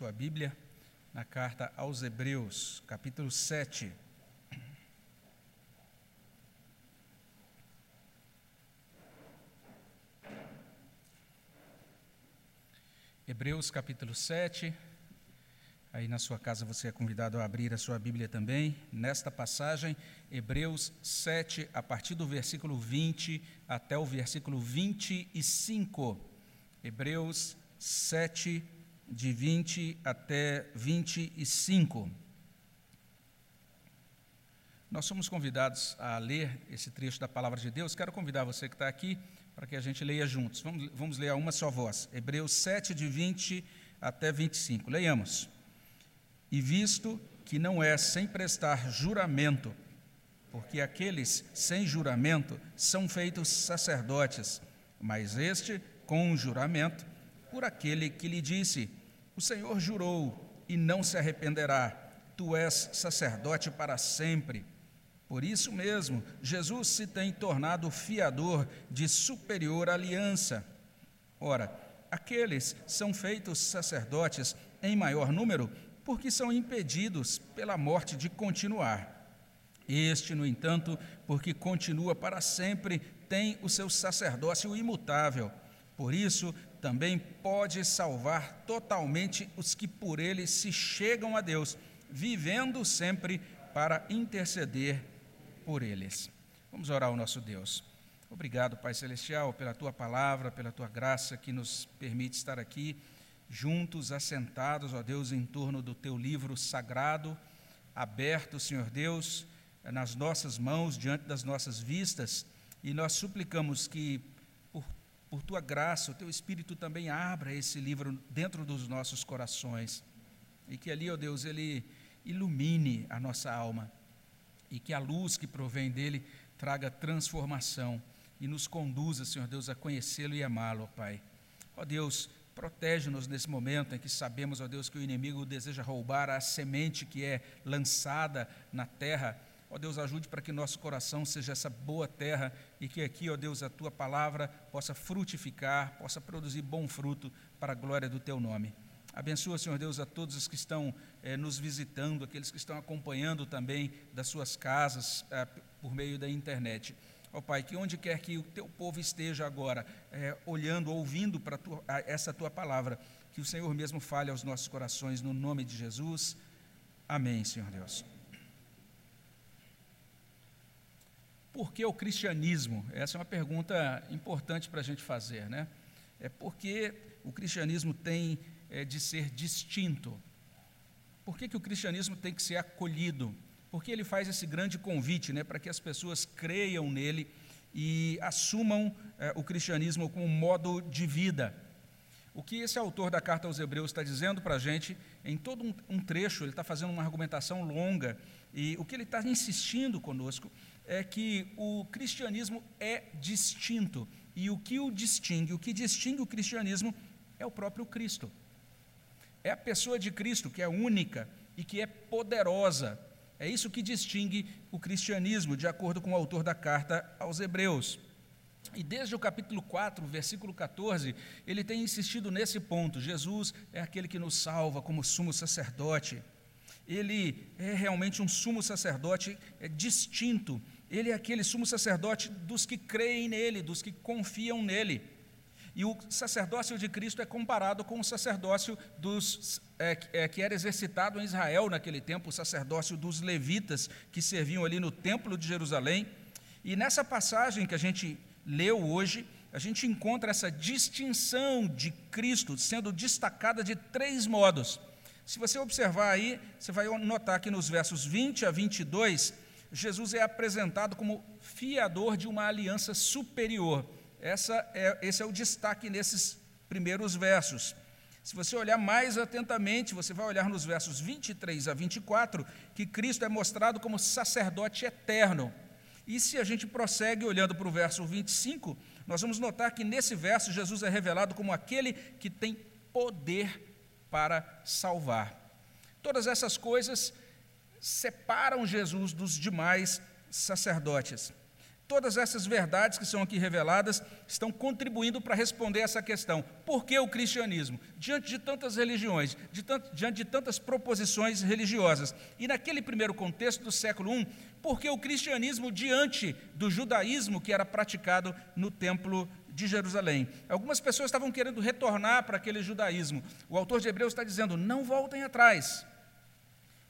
sua Bíblia na carta aos Hebreus, capítulo 7. Hebreus capítulo 7. Aí na sua casa você é convidado a abrir a sua Bíblia também. Nesta passagem, Hebreus 7, a partir do versículo 20 até o versículo 25. Hebreus 7, de 20 até 25. Nós somos convidados a ler esse trecho da palavra de Deus. Quero convidar você que está aqui para que a gente leia juntos. Vamos, vamos ler a uma só voz. Hebreus 7, de 20 até 25. Leiamos. E visto que não é sem prestar juramento, porque aqueles sem juramento são feitos sacerdotes, mas este com juramento, por aquele que lhe disse: o Senhor jurou e não se arrependerá. Tu és sacerdote para sempre. Por isso mesmo, Jesus se tem tornado fiador de superior aliança. Ora, aqueles são feitos sacerdotes em maior número porque são impedidos pela morte de continuar. Este, no entanto, porque continua para sempre, tem o seu sacerdócio imutável. Por isso, também pode salvar totalmente os que por ele se chegam a Deus, vivendo sempre para interceder por eles. Vamos orar ao nosso Deus. Obrigado, Pai Celestial, pela tua palavra, pela tua graça que nos permite estar aqui juntos, assentados, ó Deus, em torno do teu livro sagrado, aberto, Senhor Deus, nas nossas mãos, diante das nossas vistas, e nós suplicamos que por tua graça, o teu Espírito também abra esse livro dentro dos nossos corações. E que ali, ó Deus, ele ilumine a nossa alma. E que a luz que provém dele traga transformação e nos conduza, Senhor Deus, a conhecê-lo e amá-lo, ó Pai. Ó Deus, protege-nos nesse momento em que sabemos, ó Deus, que o inimigo deseja roubar a semente que é lançada na terra Ó Deus, ajude para que nosso coração seja essa boa terra e que aqui, ó Deus, a tua palavra possa frutificar, possa produzir bom fruto para a glória do teu nome. Abençoa, Senhor Deus, a todos os que estão eh, nos visitando, aqueles que estão acompanhando também das suas casas eh, por meio da internet. Ó Pai, que onde quer que o teu povo esteja agora, eh, olhando, ouvindo para essa tua palavra, que o Senhor mesmo fale aos nossos corações, no nome de Jesus. Amém, Senhor Deus. Por que o cristianismo? Essa é uma pergunta importante para a gente fazer, né? É porque o cristianismo tem é, de ser distinto. Por que, que o cristianismo tem que ser acolhido? Porque ele faz esse grande convite né, para que as pessoas creiam nele e assumam é, o cristianismo como modo de vida. O que esse autor da carta aos Hebreus está dizendo para a gente, em todo um, um trecho, ele está fazendo uma argumentação longa, e o que ele está insistindo conosco é que o cristianismo é distinto. E o que o distingue, o que distingue o cristianismo é o próprio Cristo. É a pessoa de Cristo que é única e que é poderosa. É isso que distingue o cristianismo, de acordo com o autor da carta aos Hebreus. E desde o capítulo 4, versículo 14, ele tem insistido nesse ponto. Jesus é aquele que nos salva como sumo sacerdote. Ele é realmente um sumo sacerdote é distinto ele é aquele sumo sacerdote dos que creem nele, dos que confiam nele. E o sacerdócio de Cristo é comparado com o sacerdócio dos, é, é, que era exercitado em Israel naquele tempo, o sacerdócio dos levitas, que serviam ali no templo de Jerusalém. E nessa passagem que a gente leu hoje, a gente encontra essa distinção de Cristo sendo destacada de três modos. Se você observar aí, você vai notar que nos versos 20 a 22, Jesus é apresentado como fiador de uma aliança superior. É, esse é o destaque nesses primeiros versos. Se você olhar mais atentamente, você vai olhar nos versos 23 a 24, que Cristo é mostrado como sacerdote eterno. E se a gente prossegue olhando para o verso 25, nós vamos notar que nesse verso Jesus é revelado como aquele que tem poder para salvar. Todas essas coisas separam Jesus dos demais sacerdotes. Todas essas verdades que são aqui reveladas estão contribuindo para responder essa questão. Por que o cristianismo? Diante de tantas religiões, de diante de tantas proposições religiosas. E naquele primeiro contexto do século I, por que o cristianismo diante do judaísmo que era praticado no templo de Jerusalém? Algumas pessoas estavam querendo retornar para aquele judaísmo. O autor de Hebreus está dizendo: não voltem atrás.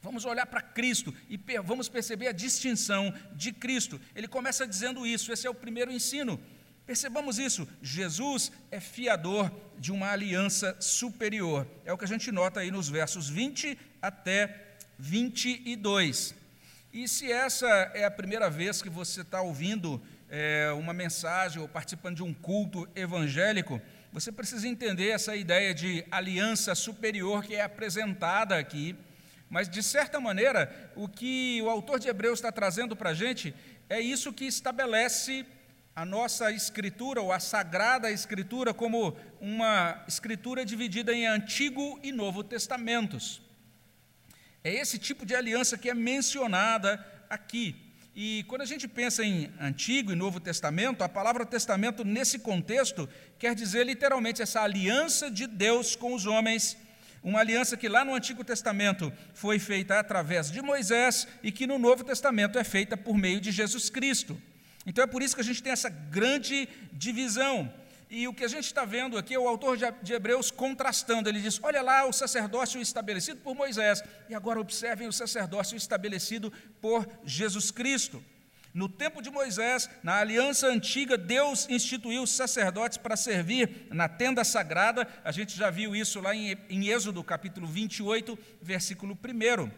Vamos olhar para Cristo e vamos perceber a distinção de Cristo. Ele começa dizendo isso, esse é o primeiro ensino. Percebamos isso, Jesus é fiador de uma aliança superior. É o que a gente nota aí nos versos 20 até 22. E se essa é a primeira vez que você está ouvindo é, uma mensagem ou participando de um culto evangélico, você precisa entender essa ideia de aliança superior que é apresentada aqui mas, de certa maneira, o que o autor de Hebreus está trazendo para a gente é isso que estabelece a nossa escritura, ou a sagrada escritura, como uma escritura dividida em Antigo e Novo Testamentos. É esse tipo de aliança que é mencionada aqui. E quando a gente pensa em Antigo e Novo Testamento, a palavra testamento, nesse contexto, quer dizer literalmente essa aliança de Deus com os homens uma aliança que lá no Antigo Testamento foi feita através de Moisés e que no Novo Testamento é feita por meio de Jesus Cristo. Então é por isso que a gente tem essa grande divisão. E o que a gente está vendo aqui é o autor de Hebreus contrastando. Ele diz: olha lá o sacerdócio estabelecido por Moisés, e agora observem o sacerdócio estabelecido por Jesus Cristo. No tempo de Moisés, na aliança antiga, Deus instituiu os sacerdotes para servir na tenda sagrada. A gente já viu isso lá em, em Êxodo, capítulo 28, versículo 1.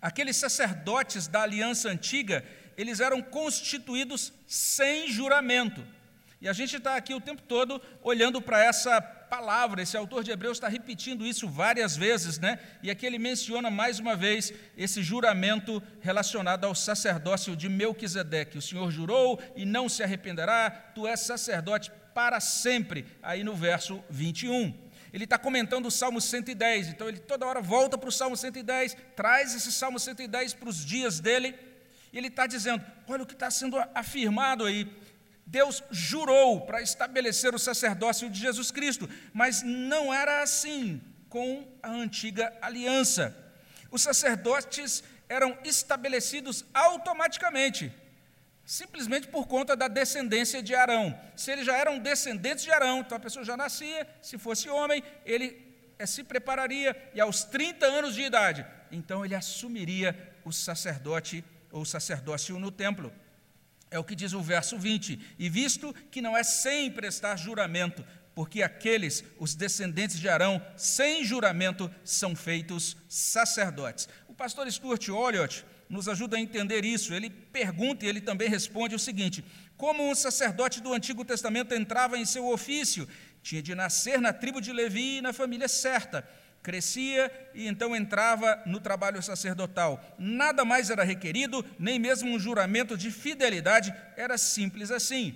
Aqueles sacerdotes da aliança antiga, eles eram constituídos sem juramento. E a gente está aqui o tempo todo olhando para essa palavra, esse autor de Hebreus está repetindo isso várias vezes, né? E aqui ele menciona mais uma vez esse juramento relacionado ao sacerdócio de Melquisedeque. O Senhor jurou e não se arrependerá, tu és sacerdote para sempre, aí no verso 21. Ele está comentando o Salmo 110, então ele toda hora volta para o Salmo 110, traz esse Salmo 110 para os dias dele, e ele está dizendo: olha o que está sendo afirmado aí. Deus jurou para estabelecer o sacerdócio de Jesus Cristo, mas não era assim com a antiga aliança. Os sacerdotes eram estabelecidos automaticamente, simplesmente por conta da descendência de Arão. Se eles já eram descendentes de Arão, então a pessoa já nascia, se fosse homem, ele eh, se prepararia e aos 30 anos de idade, então ele assumiria o sacerdote ou sacerdócio no templo. É o que diz o verso 20: E visto que não é sem prestar juramento, porque aqueles, os descendentes de Arão, sem juramento, são feitos sacerdotes. O pastor Stuart Olliott nos ajuda a entender isso. Ele pergunta e ele também responde o seguinte: Como um sacerdote do Antigo Testamento entrava em seu ofício? Tinha de nascer na tribo de Levi e na família certa crescia e então entrava no trabalho sacerdotal. Nada mais era requerido, nem mesmo um juramento de fidelidade, era simples assim.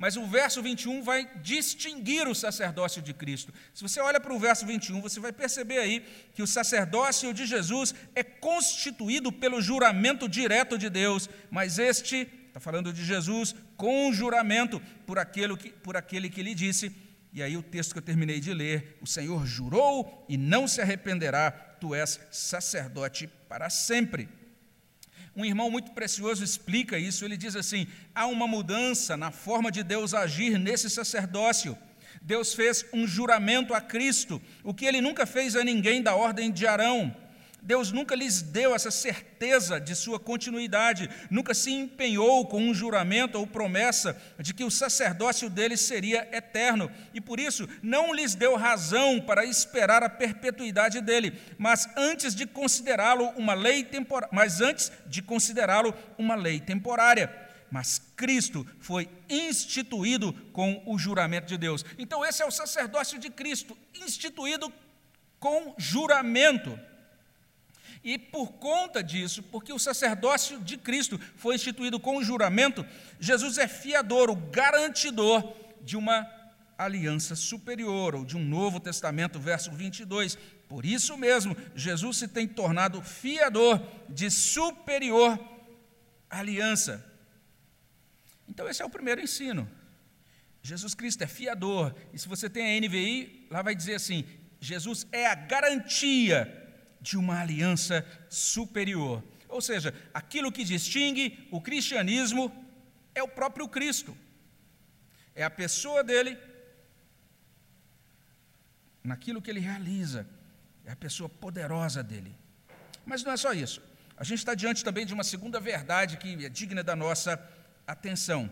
Mas o verso 21 vai distinguir o sacerdócio de Cristo. Se você olha para o verso 21, você vai perceber aí que o sacerdócio de Jesus é constituído pelo juramento direto de Deus, mas este, está falando de Jesus, com juramento por aquele que, por aquele que lhe disse: e aí o texto que eu terminei de ler, o Senhor jurou e não se arrependerá, tu és sacerdote para sempre. Um irmão muito precioso explica isso, ele diz assim: há uma mudança na forma de Deus agir nesse sacerdócio. Deus fez um juramento a Cristo, o que ele nunca fez a ninguém da ordem de Arão. Deus nunca lhes deu essa certeza de sua continuidade, nunca se empenhou com um juramento ou promessa de que o sacerdócio deles seria eterno, e por isso não lhes deu razão para esperar a perpetuidade dele, mas antes de considerá-lo uma lei temporária, mas antes de considerá-lo uma lei temporária. Mas Cristo foi instituído com o juramento de Deus. Então esse é o sacerdócio de Cristo, instituído com juramento. E por conta disso, porque o sacerdócio de Cristo foi instituído com o juramento, Jesus é fiador, o garantidor de uma aliança superior, ou de um novo testamento, verso 22. Por isso mesmo, Jesus se tem tornado fiador de superior aliança. Então, esse é o primeiro ensino. Jesus Cristo é fiador. E se você tem a NVI, lá vai dizer assim: Jesus é a garantia de uma aliança superior. Ou seja, aquilo que distingue o cristianismo é o próprio Cristo. É a pessoa dele, naquilo que ele realiza, é a pessoa poderosa dele. Mas não é só isso. A gente está diante também de uma segunda verdade que é digna da nossa atenção.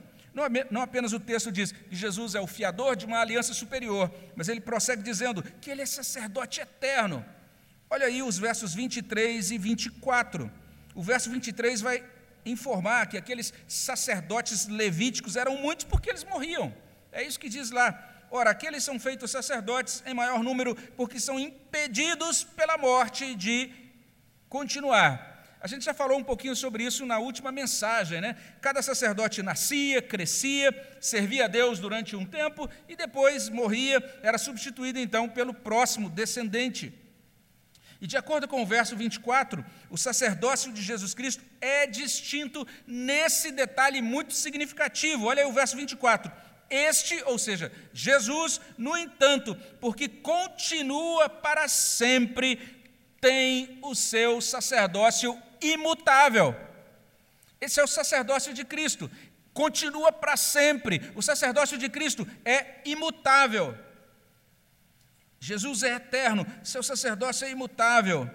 Não, apenas o texto diz que Jesus é o fiador de uma aliança superior, mas ele prossegue dizendo que ele é sacerdote eterno. Olha aí os versos 23 e 24. O verso 23 vai informar que aqueles sacerdotes levíticos eram muitos porque eles morriam. É isso que diz lá. Ora, aqueles são feitos sacerdotes em maior número porque são impedidos pela morte de continuar. A gente já falou um pouquinho sobre isso na última mensagem, né? Cada sacerdote nascia, crescia, servia a Deus durante um tempo e depois morria, era substituído então pelo próximo descendente. E de acordo com o verso 24, o sacerdócio de Jesus Cristo é distinto nesse detalhe muito significativo. Olha aí o verso 24. Este, ou seja, Jesus, no entanto, porque continua para sempre, tem o seu sacerdócio imutável. Esse é o sacerdócio de Cristo, continua para sempre. O sacerdócio de Cristo é imutável. Jesus é eterno, seu sacerdócio é imutável.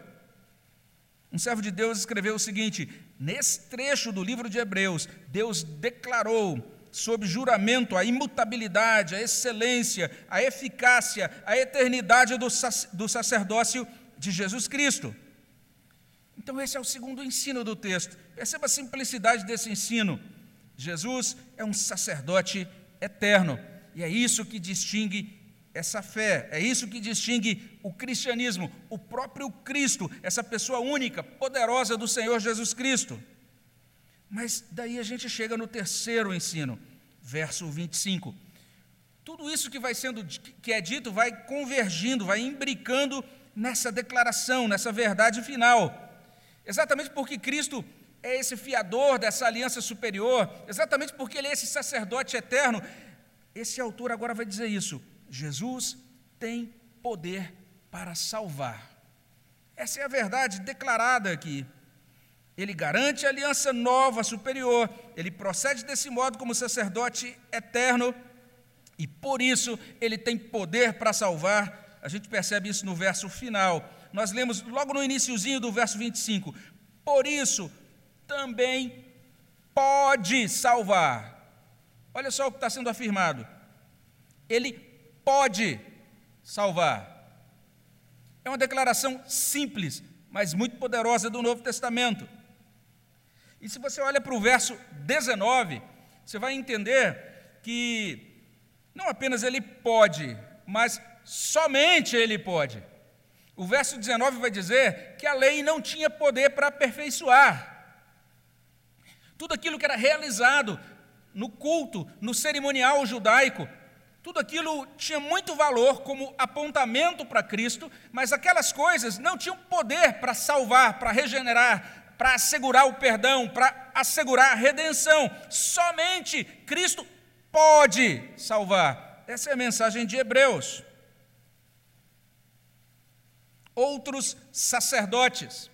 Um servo de Deus escreveu o seguinte: nesse trecho do livro de Hebreus, Deus declarou sob juramento a imutabilidade, a excelência, a eficácia, a eternidade do, do sacerdócio de Jesus Cristo. Então, esse é o segundo ensino do texto. Perceba a simplicidade desse ensino. Jesus é um sacerdote eterno, e é isso que distingue essa fé, é isso que distingue o cristianismo, o próprio Cristo, essa pessoa única, poderosa do Senhor Jesus Cristo. Mas daí a gente chega no terceiro ensino, verso 25. Tudo isso que vai sendo que é dito vai convergindo, vai imbricando nessa declaração, nessa verdade final. Exatamente porque Cristo é esse fiador dessa aliança superior, exatamente porque ele é esse sacerdote eterno, esse autor agora vai dizer isso Jesus tem poder para salvar. Essa é a verdade declarada aqui. Ele garante a aliança nova, superior. Ele procede desse modo como sacerdote eterno e por isso ele tem poder para salvar. A gente percebe isso no verso final. Nós lemos logo no iníciozinho do verso 25. Por isso também pode salvar. Olha só o que está sendo afirmado. Ele pode salvar. É uma declaração simples, mas muito poderosa do Novo Testamento. E se você olha para o verso 19, você vai entender que não apenas ele pode, mas somente ele pode. O verso 19 vai dizer que a lei não tinha poder para aperfeiçoar. Tudo aquilo que era realizado no culto, no cerimonial judaico, tudo aquilo tinha muito valor como apontamento para Cristo, mas aquelas coisas não tinham poder para salvar, para regenerar, para assegurar o perdão, para assegurar a redenção. Somente Cristo pode salvar. Essa é a mensagem de Hebreus. Outros sacerdotes,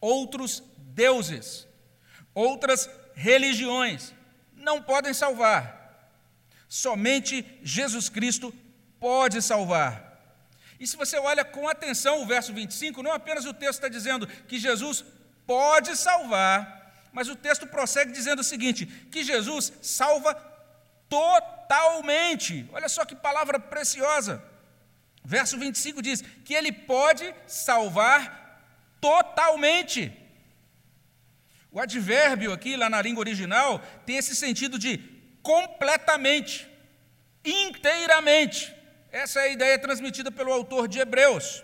outros deuses, outras religiões não podem salvar Somente Jesus Cristo pode salvar. E se você olha com atenção o verso 25, não apenas o texto está dizendo que Jesus pode salvar, mas o texto prossegue dizendo o seguinte: que Jesus salva totalmente. Olha só que palavra preciosa. Verso 25 diz que ele pode salvar totalmente. O advérbio aqui, lá na língua original, tem esse sentido de completamente, inteiramente. Essa é a ideia transmitida pelo autor de Hebreus.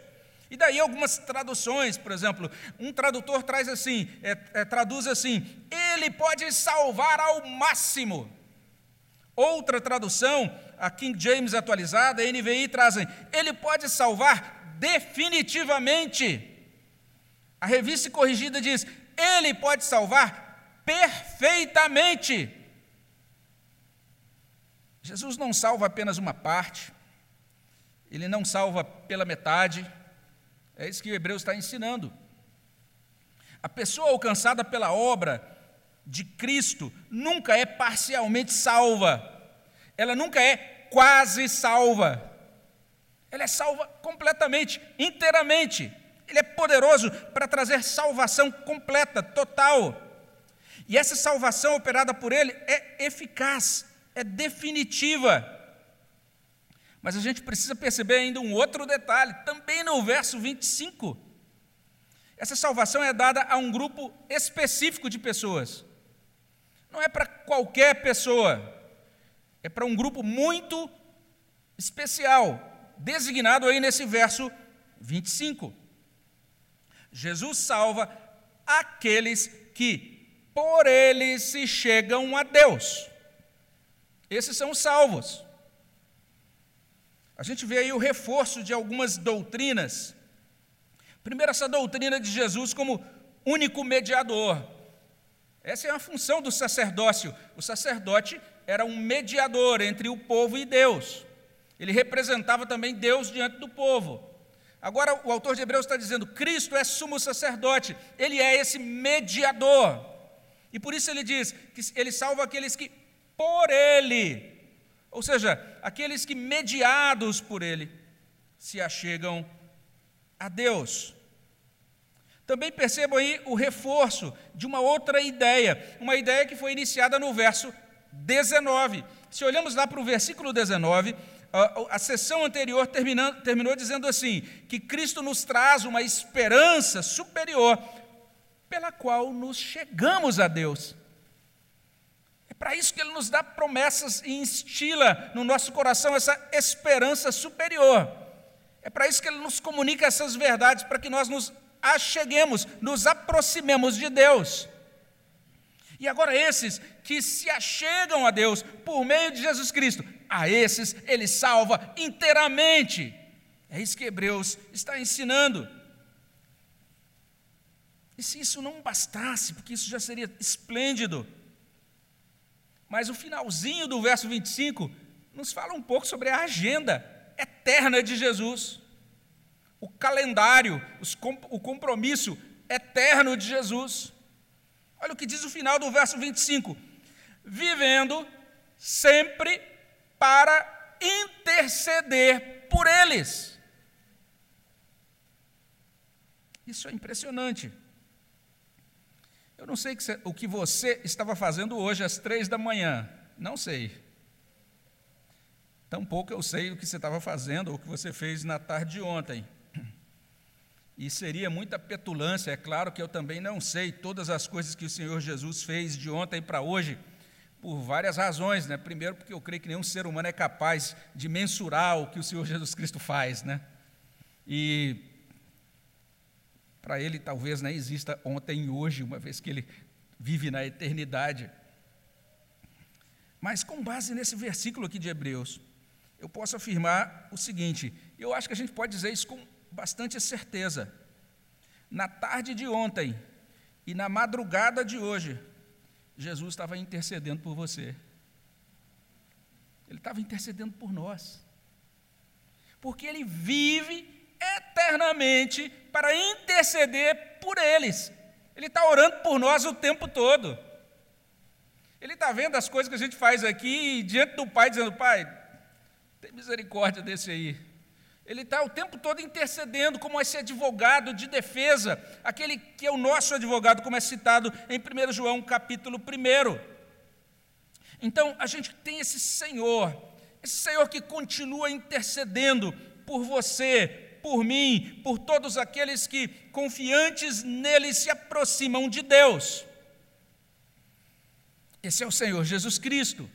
E daí algumas traduções, por exemplo, um tradutor traz assim, é, é, traduz assim: ele pode salvar ao máximo. Outra tradução, a King James atualizada, a NVI trazem: ele pode salvar definitivamente. A revista corrigida diz: ele pode salvar perfeitamente. Jesus não salva apenas uma parte, ele não salva pela metade, é isso que o Hebreu está ensinando. A pessoa alcançada pela obra de Cristo nunca é parcialmente salva, ela nunca é quase salva, ela é salva completamente, inteiramente. Ele é poderoso para trazer salvação completa, total. E essa salvação operada por Ele é eficaz, é definitiva. Mas a gente precisa perceber ainda um outro detalhe, também no verso 25. Essa salvação é dada a um grupo específico de pessoas. Não é para qualquer pessoa, é para um grupo muito especial, designado aí nesse verso 25. Jesus salva aqueles que por ele se chegam a Deus. Esses são os salvos. A gente vê aí o reforço de algumas doutrinas. Primeiro, essa doutrina de Jesus como único mediador. Essa é a função do sacerdócio. O sacerdote era um mediador entre o povo e Deus. Ele representava também Deus diante do povo. Agora, o autor de Hebreus está dizendo: Cristo é sumo sacerdote, ele é esse mediador. E por isso ele diz que ele salva aqueles que por ele ou seja, aqueles que, mediados por Ele, se achegam a Deus. Também percebam aí o reforço de uma outra ideia, uma ideia que foi iniciada no verso 19. Se olhamos lá para o versículo 19, a, a sessão anterior terminou dizendo assim: que Cristo nos traz uma esperança superior pela qual nos chegamos a Deus para isso que Ele nos dá promessas e instila no nosso coração essa esperança superior. É para isso que Ele nos comunica essas verdades, para que nós nos acheguemos, nos aproximemos de Deus. E agora, esses que se achegam a Deus por meio de Jesus Cristo, a esses Ele salva inteiramente. É isso que Hebreus está ensinando. E se isso não bastasse, porque isso já seria esplêndido, mas o finalzinho do verso 25 nos fala um pouco sobre a agenda eterna de Jesus, o calendário, o compromisso eterno de Jesus. Olha o que diz o final do verso 25: vivendo sempre para interceder por eles. Isso é impressionante. Eu não sei o que você estava fazendo hoje às três da manhã, não sei. Tampouco eu sei o que você estava fazendo ou o que você fez na tarde de ontem. E seria muita petulância, é claro que eu também não sei todas as coisas que o Senhor Jesus fez de ontem para hoje, por várias razões, né? Primeiro, porque eu creio que nenhum ser humano é capaz de mensurar o que o Senhor Jesus Cristo faz, né? E para ele, talvez nem exista ontem e hoje, uma vez que ele vive na eternidade. Mas com base nesse versículo aqui de Hebreus, eu posso afirmar o seguinte: eu acho que a gente pode dizer isso com bastante certeza. Na tarde de ontem e na madrugada de hoje, Jesus estava intercedendo por você. Ele estava intercedendo por nós. Porque ele vive eternamente para interceder por eles. Ele está orando por nós o tempo todo. Ele está vendo as coisas que a gente faz aqui diante do Pai, dizendo: Pai, tem misericórdia desse aí. Ele está o tempo todo intercedendo como esse advogado de defesa, aquele que é o nosso advogado, como é citado em 1 João capítulo 1. Então, a gente tem esse Senhor, esse Senhor que continua intercedendo por você, por mim, por todos aqueles que, confiantes nele, se aproximam de Deus. Esse é o Senhor Jesus Cristo,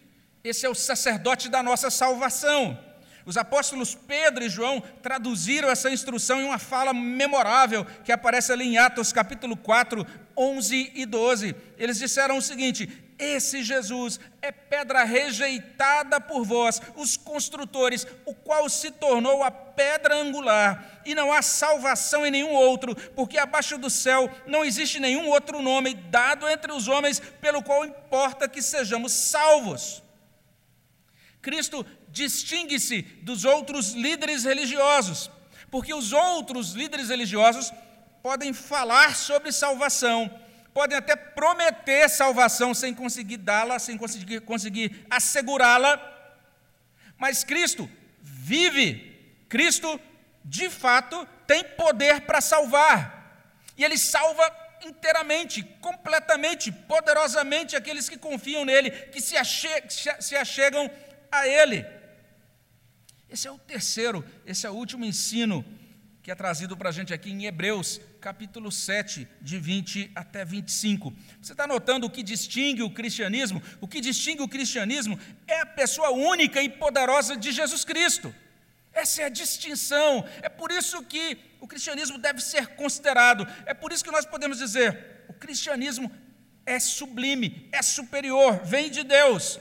esse é o sacerdote da nossa salvação. Os apóstolos Pedro e João traduziram essa instrução em uma fala memorável que aparece ali em Atos capítulo 4, 11 e 12. Eles disseram o seguinte: esse Jesus é pedra rejeitada por vós, os construtores, o qual se tornou a pedra angular, e não há salvação em nenhum outro, porque abaixo do céu não existe nenhum outro nome dado entre os homens pelo qual importa que sejamos salvos. Cristo distingue-se dos outros líderes religiosos, porque os outros líderes religiosos podem falar sobre salvação, podem até prometer salvação sem conseguir dá-la, sem conseguir, conseguir assegurá-la, mas Cristo vive, Cristo de fato tem poder para salvar, e Ele salva inteiramente, completamente, poderosamente aqueles que confiam nele, que se, ache se achegam a ele. Esse é o terceiro, esse é o último ensino que é trazido para a gente aqui em Hebreus, capítulo 7, de 20 até 25. Você está notando o que distingue o cristianismo? O que distingue o cristianismo é a pessoa única e poderosa de Jesus Cristo. Essa é a distinção. É por isso que o cristianismo deve ser considerado. É por isso que nós podemos dizer: o cristianismo é sublime, é superior, vem de Deus.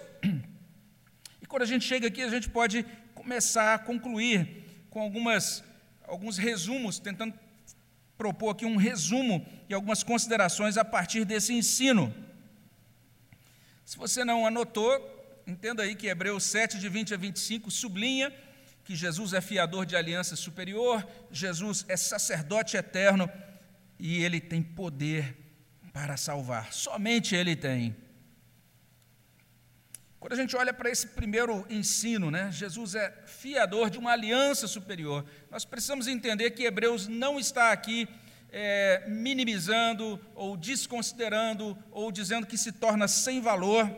E quando a gente chega aqui, a gente pode começar a concluir com algumas, alguns resumos, tentando propor aqui um resumo e algumas considerações a partir desse ensino. Se você não anotou, entenda aí que Hebreus 7, de 20 a 25, sublinha que Jesus é fiador de aliança superior, Jesus é sacerdote eterno e ele tem poder para salvar. Somente ele tem. Quando a gente olha para esse primeiro ensino, né, Jesus é fiador de uma aliança superior. Nós precisamos entender que Hebreus não está aqui é, minimizando ou desconsiderando ou dizendo que se torna sem valor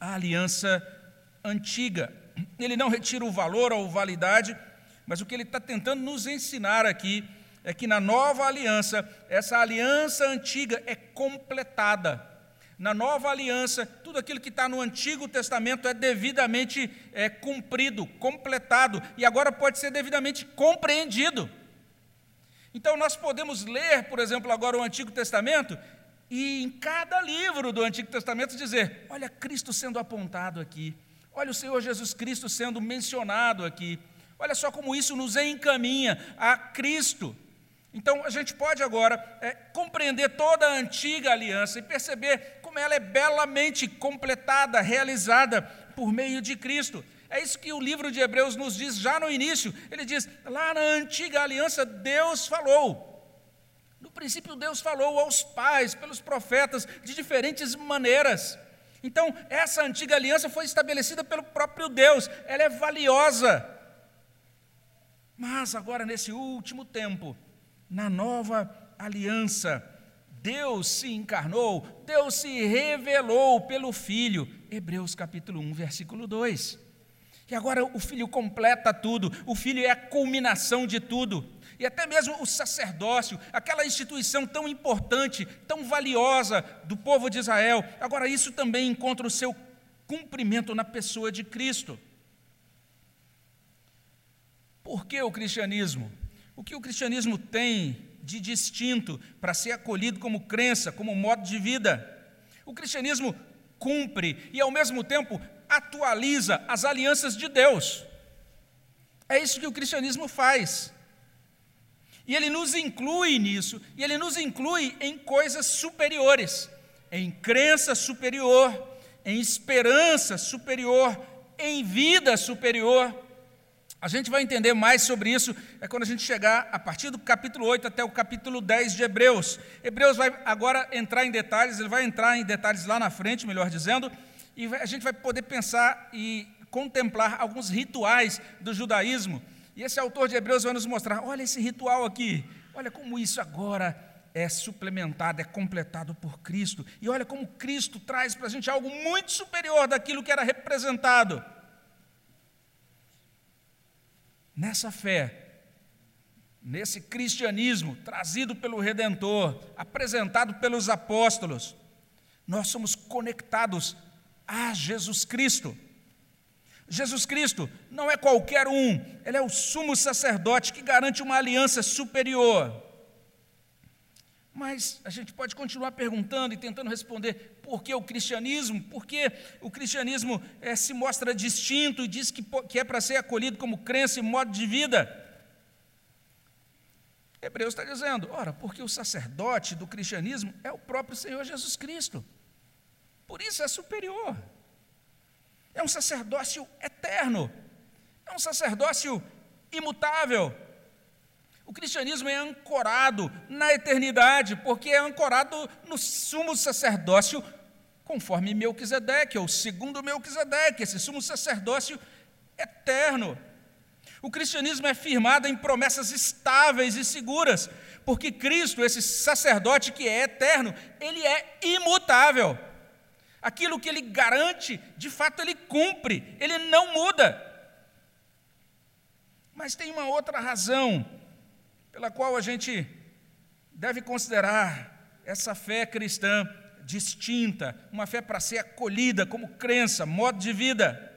a aliança antiga ele não retira o valor ou validade, mas o que ele está tentando nos ensinar aqui é que na nova aliança, essa aliança antiga é completada. Na nova aliança, tudo aquilo que está no Antigo Testamento é devidamente é, cumprido, completado, e agora pode ser devidamente compreendido. Então, nós podemos ler, por exemplo, agora o Antigo Testamento, e em cada livro do Antigo Testamento dizer: olha Cristo sendo apontado aqui, Olha o Senhor Jesus Cristo sendo mencionado aqui. Olha só como isso nos encaminha a Cristo. Então a gente pode agora é, compreender toda a antiga aliança e perceber como ela é belamente completada, realizada por meio de Cristo. É isso que o livro de Hebreus nos diz já no início. Ele diz: lá na antiga aliança, Deus falou. No princípio, Deus falou aos pais, pelos profetas, de diferentes maneiras. Então, essa antiga aliança foi estabelecida pelo próprio Deus, ela é valiosa. Mas agora, nesse último tempo, na nova aliança, Deus se encarnou, Deus se revelou pelo Filho. Hebreus capítulo 1, versículo 2. E agora o Filho completa tudo, o Filho é a culminação de tudo e até mesmo o sacerdócio, aquela instituição tão importante, tão valiosa do povo de Israel, agora isso também encontra o seu cumprimento na pessoa de Cristo. Por que o cristianismo? O que o cristianismo tem de distinto para ser acolhido como crença, como modo de vida? O cristianismo cumpre e, ao mesmo tempo, atualiza as alianças de Deus. É isso que o cristianismo faz. E ele nos inclui nisso, e ele nos inclui em coisas superiores, em crença superior, em esperança superior, em vida superior. A gente vai entender mais sobre isso é quando a gente chegar a partir do capítulo 8 até o capítulo 10 de Hebreus. Hebreus vai agora entrar em detalhes, ele vai entrar em detalhes lá na frente, melhor dizendo, e a gente vai poder pensar e contemplar alguns rituais do judaísmo e esse autor de Hebreus vai nos mostrar: olha esse ritual aqui, olha como isso agora é suplementado, é completado por Cristo. E olha como Cristo traz para a gente algo muito superior daquilo que era representado. Nessa fé, nesse cristianismo trazido pelo Redentor, apresentado pelos apóstolos, nós somos conectados a Jesus Cristo. Jesus Cristo não é qualquer um, ele é o sumo sacerdote que garante uma aliança superior. Mas a gente pode continuar perguntando e tentando responder por que o cristianismo, por que o cristianismo é, se mostra distinto e diz que, que é para ser acolhido como crença e modo de vida. Hebreus está dizendo, ora, porque o sacerdote do cristianismo é o próprio Senhor Jesus Cristo. Por isso é superior. É um sacerdócio eterno. É um sacerdócio imutável. O cristianismo é ancorado na eternidade, porque é ancorado no sumo sacerdócio conforme Melquisedeque, ou segundo Melquisedeque, esse sumo sacerdócio eterno. O cristianismo é firmado em promessas estáveis e seguras, porque Cristo, esse sacerdote que é eterno, ele é imutável. Aquilo que ele garante, de fato ele cumpre, ele não muda. Mas tem uma outra razão pela qual a gente deve considerar essa fé cristã distinta, uma fé para ser acolhida como crença, modo de vida.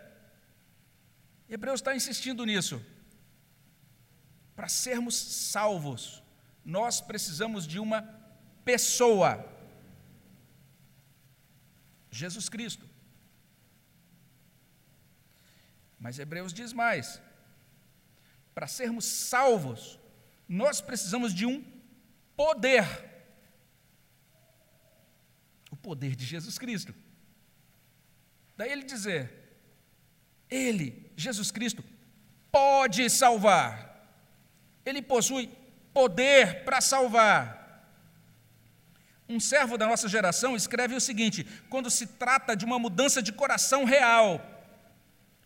Hebreus está insistindo nisso. Para sermos salvos, nós precisamos de uma pessoa, Jesus Cristo. Mas Hebreus diz mais: para sermos salvos, nós precisamos de um poder. Poder de Jesus Cristo. Daí ele dizer: Ele, Jesus Cristo, pode salvar. Ele possui poder para salvar. Um servo da nossa geração escreve o seguinte: quando se trata de uma mudança de coração real,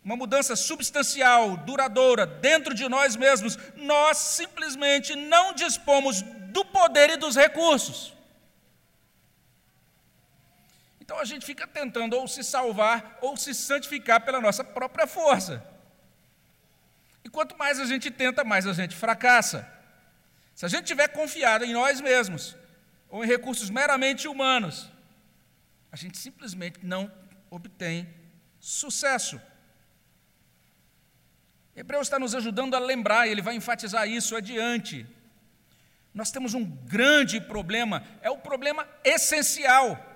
uma mudança substancial, duradoura, dentro de nós mesmos, nós simplesmente não dispomos do poder e dos recursos. Então a gente fica tentando ou se salvar ou se santificar pela nossa própria força. E quanto mais a gente tenta, mais a gente fracassa. Se a gente tiver confiado em nós mesmos ou em recursos meramente humanos, a gente simplesmente não obtém sucesso. Hebreus está nos ajudando a lembrar, e ele vai enfatizar isso adiante. Nós temos um grande problema, é o problema essencial,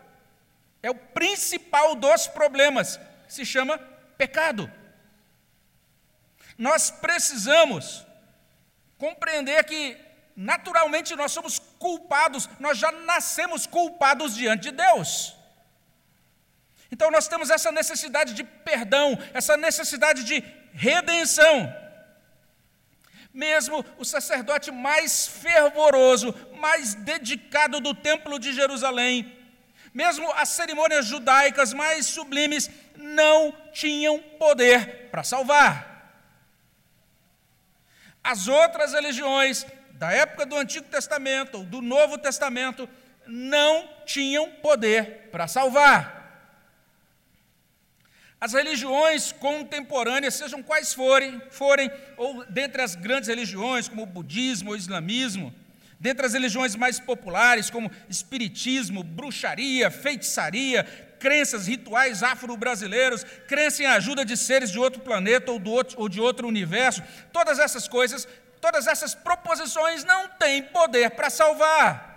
é o principal dos problemas, se chama pecado. Nós precisamos compreender que, naturalmente, nós somos culpados, nós já nascemos culpados diante de Deus. Então, nós temos essa necessidade de perdão, essa necessidade de redenção. Mesmo o sacerdote mais fervoroso, mais dedicado do Templo de Jerusalém, mesmo as cerimônias judaicas mais sublimes, não tinham poder para salvar. As outras religiões da época do Antigo Testamento ou do Novo Testamento não tinham poder para salvar. As religiões contemporâneas, sejam quais forem, forem, ou dentre as grandes religiões, como o budismo ou o islamismo, dentre as religiões mais populares, como espiritismo, bruxaria, feitiçaria, crenças, rituais afro-brasileiros, crença em ajuda de seres de outro planeta ou, outro, ou de outro universo, todas essas coisas, todas essas proposições não têm poder para salvar.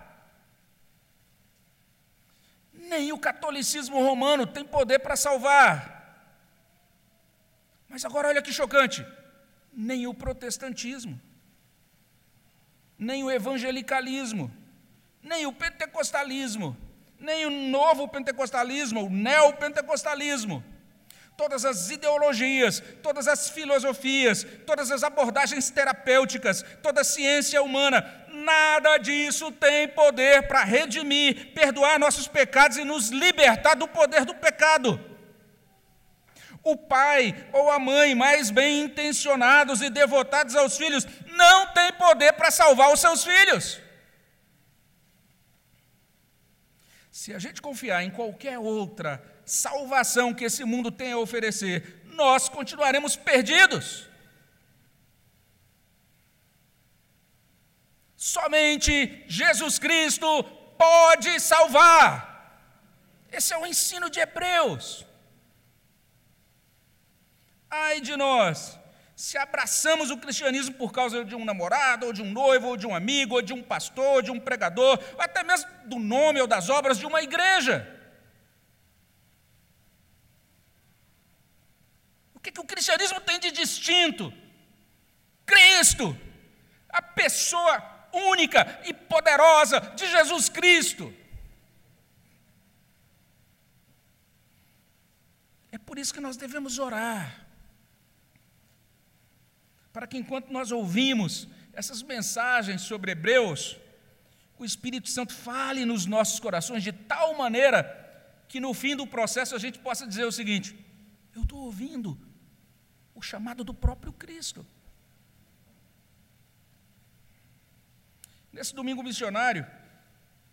Nem o catolicismo romano tem poder para salvar. Mas agora olha que chocante: nem o protestantismo, nem o evangelicalismo, nem o pentecostalismo, nem o novo pentecostalismo, o neopentecostalismo, todas as ideologias, todas as filosofias, todas as abordagens terapêuticas, toda a ciência humana, nada disso tem poder para redimir, perdoar nossos pecados e nos libertar do poder do pecado o pai ou a mãe mais bem intencionados e devotados aos filhos não tem poder para salvar os seus filhos. Se a gente confiar em qualquer outra salvação que esse mundo tem a oferecer, nós continuaremos perdidos. Somente Jesus Cristo pode salvar. Esse é o ensino de Hebreus. Ai de nós, se abraçamos o cristianismo por causa de um namorado, ou de um noivo, ou de um amigo, ou de um pastor, ou de um pregador, ou até mesmo do nome ou das obras de uma igreja. O que, que o cristianismo tem de distinto? Cristo, a pessoa única e poderosa de Jesus Cristo. É por isso que nós devemos orar. Para que enquanto nós ouvimos essas mensagens sobre Hebreus, o Espírito Santo fale nos nossos corações de tal maneira que no fim do processo a gente possa dizer o seguinte: eu estou ouvindo o chamado do próprio Cristo. Nesse domingo missionário,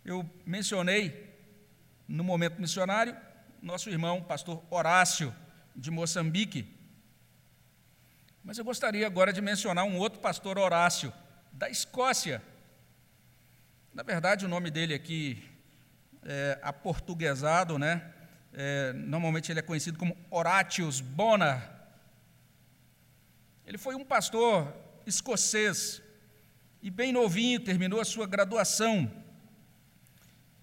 eu mencionei no momento missionário nosso irmão, pastor Horácio, de Moçambique. Mas eu gostaria agora de mencionar um outro pastor Horácio, da Escócia. Na verdade, o nome dele aqui é aportuguesado, né? É, normalmente ele é conhecido como Horatius Bonner. Ele foi um pastor escocês e bem novinho, terminou a sua graduação.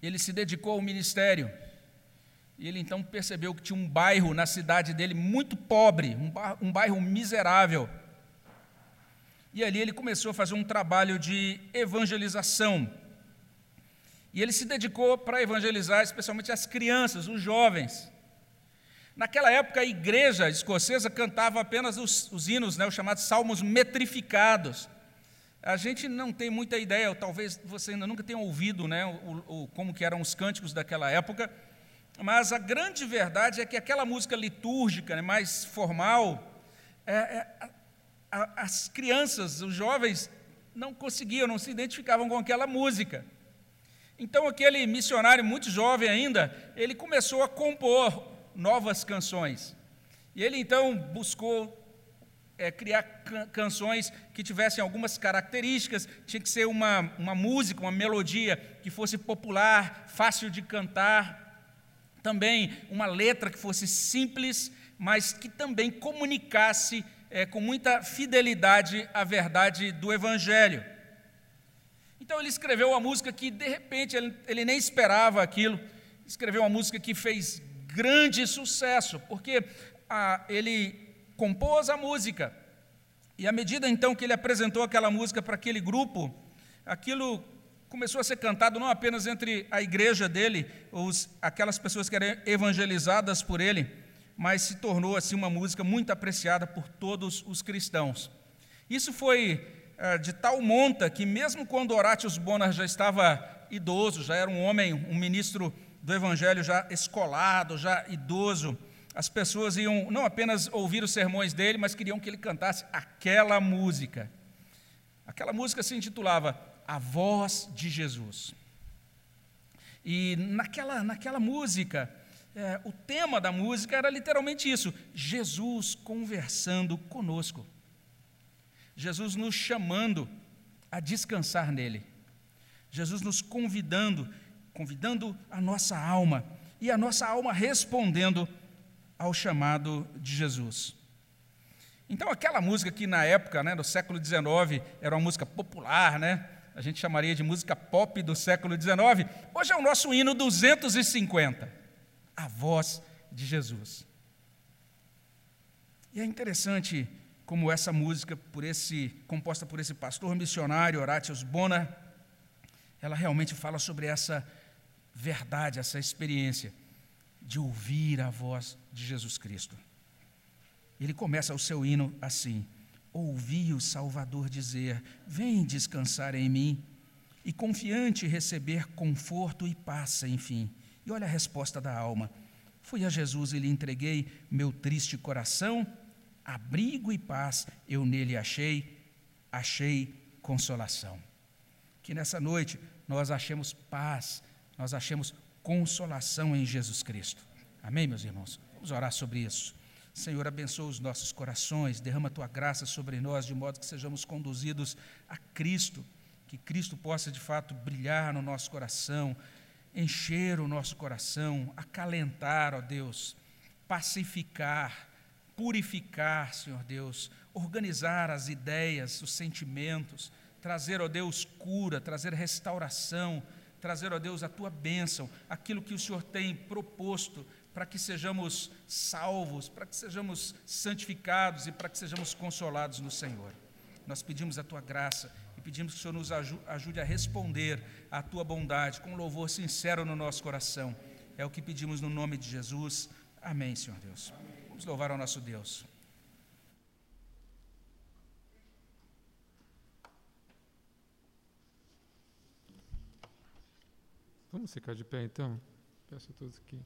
Ele se dedicou ao ministério. E ele então percebeu que tinha um bairro na cidade dele muito pobre, um bairro miserável. E ali ele começou a fazer um trabalho de evangelização. E ele se dedicou para evangelizar especialmente as crianças, os jovens. Naquela época, a igreja escocesa cantava apenas os, os hinos, né, os chamados salmos metrificados. A gente não tem muita ideia, talvez você ainda nunca tenha ouvido né, o, o, como que eram os cânticos daquela época, mas a grande verdade é que aquela música litúrgica, né, mais formal, é, é, a, as crianças, os jovens, não conseguiam, não se identificavam com aquela música. Então, aquele missionário muito jovem ainda, ele começou a compor novas canções. E ele então buscou é, criar can canções que tivessem algumas características, tinha que ser uma, uma música, uma melodia que fosse popular, fácil de cantar, também uma letra que fosse simples, mas que também comunicasse é, com muita fidelidade a verdade do Evangelho. Então ele escreveu uma música que de repente ele, ele nem esperava aquilo, escreveu uma música que fez grande sucesso, porque ah, ele compôs a música, e à medida então que ele apresentou aquela música para aquele grupo, aquilo começou a ser cantado não apenas entre a igreja dele, os, aquelas pessoas que eram evangelizadas por ele, mas se tornou assim uma música muito apreciada por todos os cristãos. Isso foi é, de tal monta que, mesmo quando Horatius Bonar já estava idoso, já era um homem, um ministro do Evangelho já escolado, já idoso, as pessoas iam não apenas ouvir os sermões dele, mas queriam que ele cantasse aquela música. Aquela música se intitulava A Voz de Jesus. E naquela, naquela música, é, o tema da música era literalmente isso: Jesus conversando conosco. Jesus nos chamando a descansar nele. Jesus nos convidando, convidando a nossa alma e a nossa alma respondendo ao chamado de Jesus. Então, aquela música que na época, né, no século XIX, era uma música popular, né? A gente chamaria de música pop do século XIX. Hoje é o nosso hino 250, a voz de Jesus. E é interessante como essa música por esse, composta por esse pastor missionário Horatius Bona, ela realmente fala sobre essa verdade, essa experiência de ouvir a voz de Jesus Cristo. Ele começa o seu hino assim: Ouvi o Salvador dizer: Vem descansar em mim, e confiante receber conforto e paz, enfim. E olha a resposta da alma: Fui a Jesus e lhe entreguei meu triste coração abrigo e paz eu nele achei, achei consolação. Que nessa noite nós achemos paz, nós achemos consolação em Jesus Cristo. Amém, meus irmãos? Vamos orar sobre isso. Senhor, abençoa os nossos corações, derrama a tua graça sobre nós, de modo que sejamos conduzidos a Cristo, que Cristo possa de fato brilhar no nosso coração, encher o nosso coração, acalentar, ó Deus, pacificar, purificar, Senhor Deus, organizar as ideias, os sentimentos, trazer, ó Deus, cura, trazer restauração, trazer, ó Deus, a tua bênção, aquilo que o Senhor tem proposto para que sejamos salvos, para que sejamos santificados e para que sejamos consolados no Senhor. Nós pedimos a tua graça e pedimos que o Senhor nos ajude a responder à tua bondade com louvor sincero no nosso coração. É o que pedimos no nome de Jesus. Amém, Senhor Deus. Vamos louvar ao nosso Deus. Vamos ficar de pé então? Peço a todos que